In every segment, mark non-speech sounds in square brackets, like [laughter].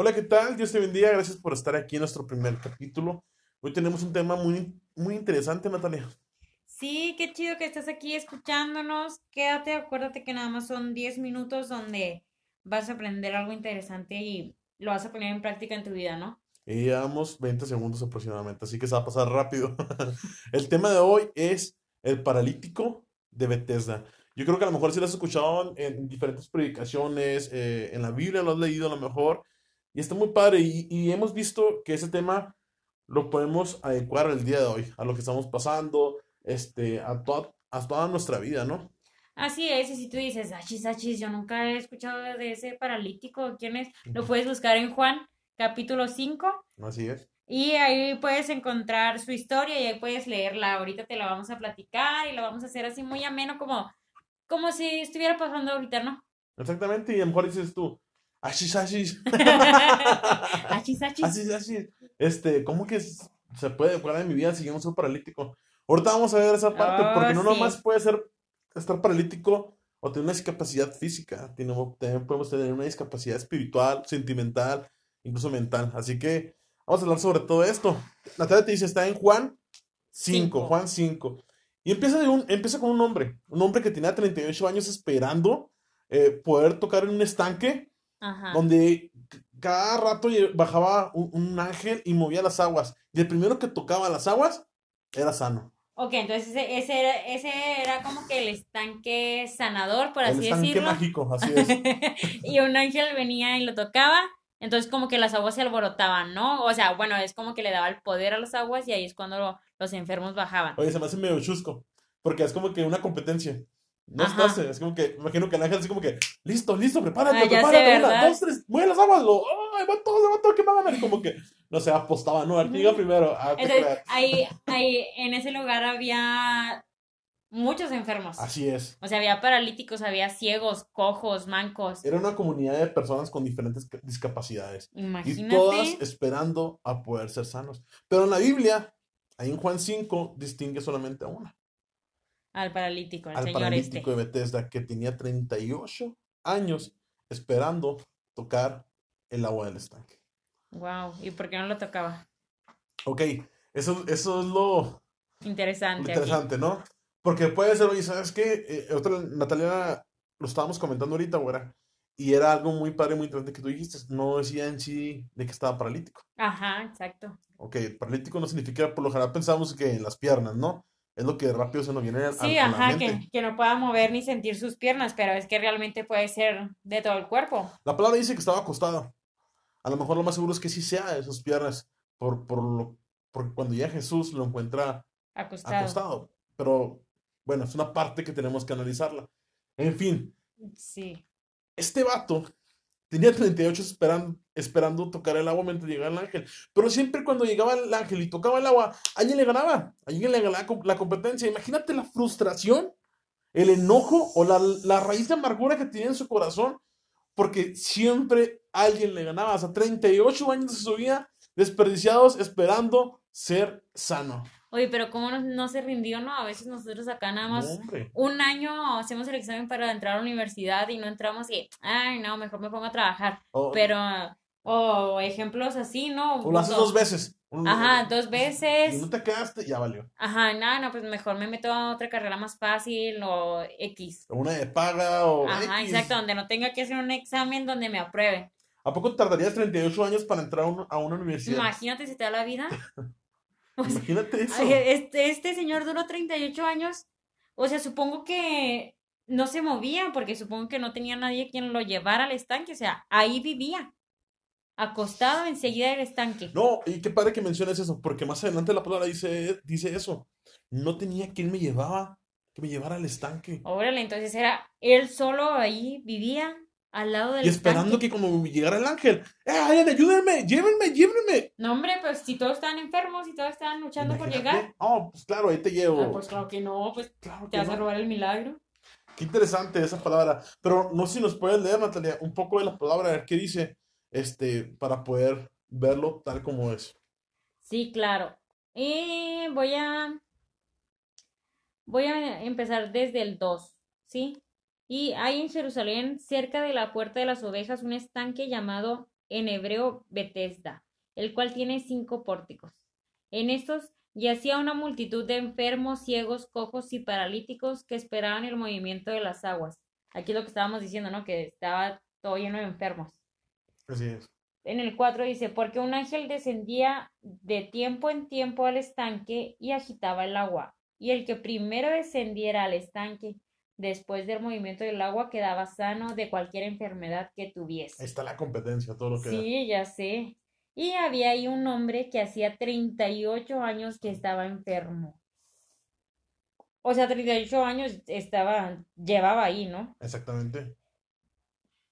Hola, ¿qué tal? Dios te bendiga. Gracias por estar aquí en nuestro primer capítulo. Hoy tenemos un tema muy, muy interesante, Natalia. Sí, qué chido que estás aquí escuchándonos. Quédate, acuérdate que nada más son 10 minutos donde vas a aprender algo interesante y lo vas a poner en práctica en tu vida, ¿no? Y llevamos 20 segundos aproximadamente, así que se va a pasar rápido. [laughs] el tema de hoy es el paralítico de Bethesda. Yo creo que a lo mejor si lo has escuchado en, diferentes predicaciones, eh, en la Biblia lo has leído a lo mejor, y está muy padre. Y, y hemos visto que ese tema lo podemos adecuar al día de hoy, a lo que estamos pasando, este, a, toda, a toda nuestra vida, ¿no? Así es, y si tú dices, achis, achis, yo nunca he escuchado de ese paralítico, ¿quién es? Lo puedes buscar en Juan, capítulo 5. Así es. Y ahí puedes encontrar su historia y ahí puedes leerla. Ahorita te la vamos a platicar y la vamos a hacer así muy ameno, como, como si estuviera pasando ahorita, ¿no? Exactamente, y a lo mejor dices tú, achis, achis. achis, achis. Achis, achis. Este, ¿cómo que se puede jugar en mi vida si yo no soy paralítico? Ahorita vamos a ver esa parte, Oh, porque no sí. nomás puede ser estar paralítico o tener una discapacidad física, también podemos tener una discapacidad espiritual, sentimental, incluso mental. Así que vamos a hablar sobre todo esto. Natalia te dice, está en Juan 5, Cinco. Juan 5. Y empieza, de un, empieza con un hombre, un hombre que tenía 38 años esperando eh, poder tocar en un estanque Ajá. donde cada rato bajaba un, un ángel y movía las aguas. Y el primero que tocaba las aguas era sano. Ok, entonces ese, ese, era, ese era como que el estanque sanador, por el así estanque decirlo. mágico, así es. [laughs] y un ángel venía y lo tocaba, entonces como que las aguas se alborotaban, ¿no? O sea, bueno, es como que le daba el poder a las aguas y ahí es cuando lo- los enfermos bajaban. Oye, se me hace medio chusco, porque es como que una competencia. No Ajá. es es como que, imagino que el ángel así como que, listo, listo, prepárate, Ah, sé, prepárate, una, dos, tres, mueve las aguas, lo, ay, va todo, va todo, que me van a. Y como que, no sé, apostaba, no, llega primero, ah, Entonces, ahí, ahí, en ese lugar había muchos enfermos. Así es. O sea, había paralíticos, había ciegos, cojos, mancos. Era una comunidad de personas con diferentes ca- discapacidades. Y Imagínate. todas esperando a poder ser sanos. Pero en la Biblia, ahí en Juan 5, distingue solamente a una. Al paralítico, al, al señor paralítico este. de Bethesda, que tenía 38 años esperando tocar el agua del estanque. Wow, ¿y por qué no lo tocaba? Ok, eso, eso es lo, lo Interesante. aquí. interesante, ¿no? Porque puede ser, oye, ¿sabes qué? Eh, otra, Natalia, lo estábamos comentando ahorita, güera, y era algo muy padre, muy interesante que tú dijiste. No decía en sí de que estaba paralítico. Ajá, exacto. Ok, paralítico no significa, por lo general pensamos que en las piernas, ¿no? Es lo que rápido se nos viene a, Sí, a la ajá, mente. que, que no pueda mover ni sentir sus piernas, pero es que realmente puede ser de todo el cuerpo. La palabra dice que estaba acostado. A lo mejor lo más seguro es que sí sea de sus piernas, por, por lo, porque cuando ya Jesús lo encuentra Acostado. acostado. Pero bueno, es una parte que tenemos que analizarla. En fin, Sí. este vato tenía 38 esperando, esperando tocar el agua mientras llegaba el ángel. Pero siempre cuando llegaba el ángel y tocaba el agua, alguien le ganaba. Alguien le ganaba la competencia. Imagínate la frustración, el enojo o la, la raíz de amargura que tenía en su corazón. Porque siempre alguien le ganaba. Hasta 38 años de su vida desperdiciados esperando ser sano. Oye, pero ¿cómo no, no se rindió, no? A veces nosotros acá nada más hombre. un año hacemos el examen para entrar a la universidad y no entramos y, ay, no, mejor me pongo a trabajar. Pero, o ejemplos así, ¿no? o lo haces dos veces. Ajá, dos Y veces. no te quedaste, ya valió. Ajá, no, no, pues mejor me meto a otra carrera más fácil o X. Una de paga o Ajá, X. exacto, donde no tenga que hacer un examen donde me apruebe. ¿A poco tardarías 38 años para entrar a una universidad? Imagínate si te da la vida. [laughs] [laughs] O sea, Imagínate eso. este, este señor duró 38 años. O sea, supongo que no se movía porque supongo que no tenía nadie quien lo llevara al estanque. O sea, ahí vivía. Acostado enseguida del estanque. No, y qué padre que menciones eso, porque más adelante la palabra dice, dice eso. No tenía quien me llevaba, que me llevara al estanque. Órale, entonces era él solo ahí vivía al lado del Y esperando estanque. que como llegara el ángel, ¡eh, vayan, ayúdenme! ¡Llévenme, llévenme! No, hombre, pues si todos estaban enfermos y todos estaban luchando por llegar. Oh, pues claro, ahí te llevo. Ah, pues claro que no, pues Claro te vas a no. robar el milagro. Qué interesante esa palabra. Pero no sé si nos puedes leer, Natalia, un poco de la palabra, a ver qué dice, este, para poder verlo tal como es. Sí, claro. Y voy a voy a empezar desde el 2, ¿sí? Y hay en Jerusalén, cerca de la puerta de las ovejas, un estanque llamado en hebreo Bethesda, el cual tiene cinco pórticos. En estos yacía una multitud de enfermos, ciegos, cojos y paralíticos que esperaban el movimiento de las aguas. Aquí es lo que estábamos diciendo, ¿no? Que estaba todo lleno de enfermos. Así es. En el 4 dice, porque un ángel descendía de tiempo en tiempo al estanque y agitaba el agua, y el que primero descendiera al estanque después del movimiento del agua quedaba sano de cualquier enfermedad que Ahí tuviese. está la competencia, todo lo que da. Sí, ya sé. Y había ahí un hombre que hacía 38 años que estaba enfermo. O sea, 38 años estaba, llevaba ahí, ¿no? Exactamente.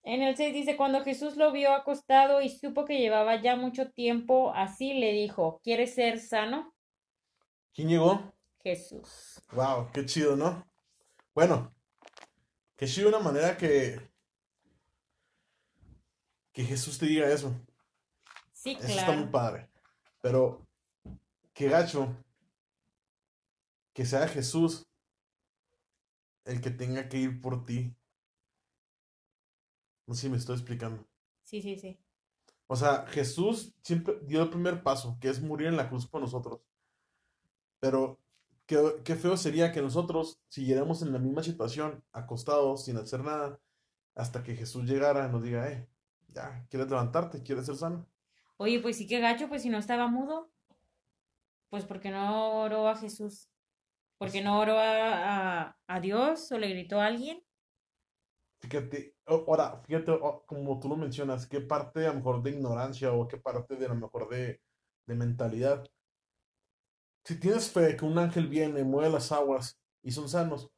En el 6 dice, cuando Jesús lo vio acostado y supo que llevaba ya mucho tiempo así, le dijo, ¿quieres ser sano? ¿Quién llegó? Jesús. Wow, qué chido, ¿no? Bueno, qué chido una manera que que Jesús te diga eso. Sí, Eso está muy claro. padre. Pero qué gacho que sea Jesús el que tenga que ir por ti. No sé si me estoy explicando. Sí, sí, sí. O sea, Jesús siempre dio el primer paso, que es morir en la cruz por nosotros. Pero qué, qué feo sería que nosotros siguiéramos en la misma situación, acostados, sin hacer nada, hasta que Jesús llegara y nos diga, eh, ya, ¿quieres levantarte? ¿Quieres ser sano? Oye, pues sí que gacho, pues si no estaba mudo, pues porque no oró a Jesús, porque no oró a, a, a Dios o le gritó a alguien. Fíjate, ahora, fíjate, como tú lo mencionas, qué parte a lo mejor de ignorancia o qué parte de a lo mejor de, de mentalidad. Si tienes fe que un ángel viene, mueve las aguas y son sanos,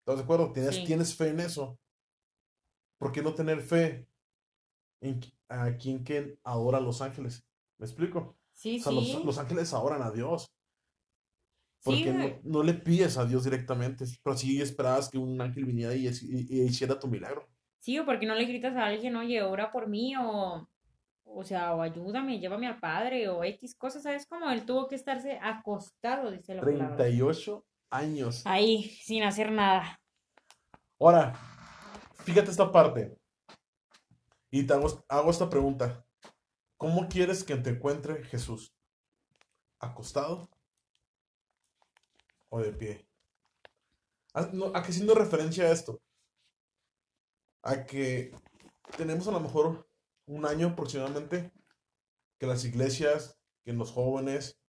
¿estás de acuerdo? Tienes, Sí. tienes fe en eso. ¿Por qué no tener fe en a quien que adora a los ángeles? ¿Me explico? Sí, O sea, los, sí. los ángeles adoran a Dios. Sí, Porque no, güey. no le pides a Dios directamente, pero sí esperabas que un ángel viniera y, y- y hiciera tu milagro. Sí, o porque no le gritas a alguien, oye, ora por mí, o, o sea, o ayúdame, llévame al padre, o X cosas, ¿sabes? Como él tuvo que estarse acostado, dice la palabra. 38 años. Ahí, sin hacer nada. Ahora, fíjate esta parte. Y te hago, hago esta pregunta. ¿Cómo quieres que te encuentre Jesús? ¿Acostado o de pie? ¿A, no- a qué siendo referencia a esto? A que tenemos a lo mejor un año aproximadamente que las iglesias, que los jóvenes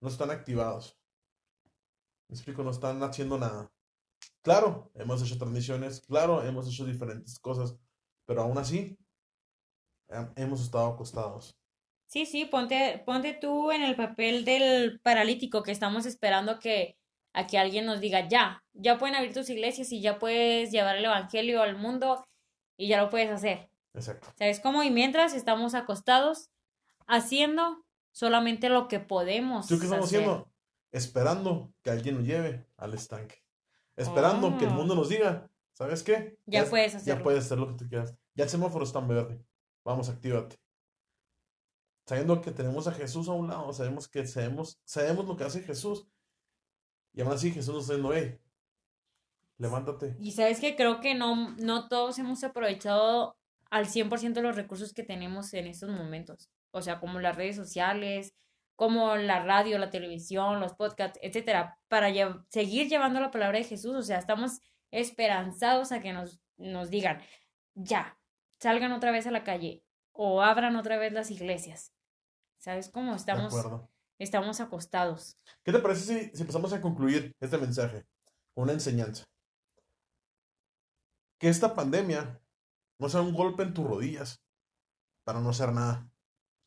no están activados. Me explico, no están haciendo nada. Claro, hemos hecho transmisiones, claro, hemos hecho diferentes cosas, pero aún así hem- hemos estado acostados. Sí, sí, ponte, ponte tú en el papel del paralítico que estamos esperando que a que alguien nos diga, ya, ya pueden abrir tus iglesias y ya puedes llevar el evangelio al mundo y ya lo puedes hacer. Exacto. ¿Sabes cómo? Y mientras estamos acostados haciendo solamente lo que podemos ¿Sí, ¿Qué estamos hacer. haciendo? Esperando que alguien nos lleve al estanque. Esperando que el mundo nos diga, ¿sabes qué? Ya es- puedes Ya hacerlo. puedes hacer lo que tú quieras. Ya el semáforo está en verde. Vamos, actívate. Sabiendo que tenemos a Jesús a un lado, sabemos que sabemos, sabemos lo que hace Jesús. Y aún así Jesús nos está diciendo, hey, levántate. Y sabes que creo que no, no todos hemos aprovechado al 100% los recursos que tenemos en estos momentos. O sea, como las redes sociales, como la radio, la televisión, los podcasts, etcétera, para lle- seguir llevando la palabra de Jesús. O sea, estamos esperanzados a que nos, nos digan, ya, salgan otra vez a la calle o abran otra vez las iglesias. ¿Sabes cómo estamos, estamos acostados? ¿Qué te parece si, si empezamos a concluir este mensaje una enseñanza? Que esta pandemia no sea un golpe en tus rodillas para no hacer nada.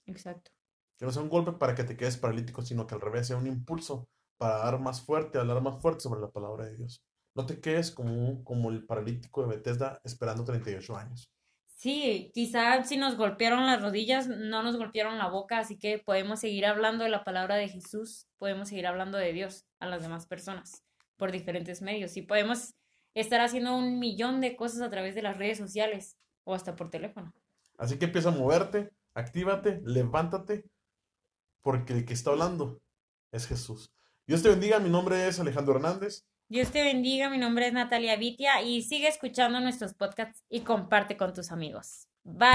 Exacto. Que no sea un golpe para que te quedes paralítico, sino que al revés sea un impulso para dar más fuerte, hablar más fuerte sobre la palabra de Dios. No te quedes como, como el paralítico de Bethesda esperando 38 años. Sí, quizá si nos golpearon las rodillas, no nos golpearon la boca, así que podemos seguir hablando de la palabra de Jesús, podemos seguir hablando de Dios a las demás personas por diferentes medios y podemos estar haciendo un millón de cosas a través de las redes sociales o hasta por teléfono. Así que empieza a moverte, actívate, levántate, porque el que está hablando es Jesús. Dios te bendiga, mi nombre es Alejandro Hernández. Dios te bendiga, mi nombre es Natalia Vitia y sigue escuchando nuestros podcasts y comparte con tus amigos. Bye.